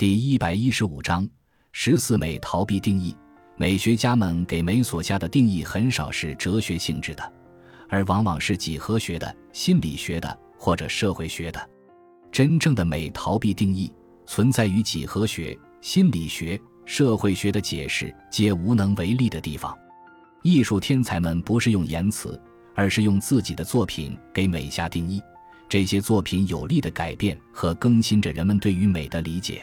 第一百一十五章十四美逃避定义。美学家们给美所下的定义很少是哲学性质的，而往往是几何学的、心理学的或者社会学的。真正的美逃避定义，存在于几何学、心理学、社会学的解释皆无能为力的地方。艺术天才们不是用言辞，而是用自己的作品给美下定义。这些作品有力的改变和更新着人们对于美的理解。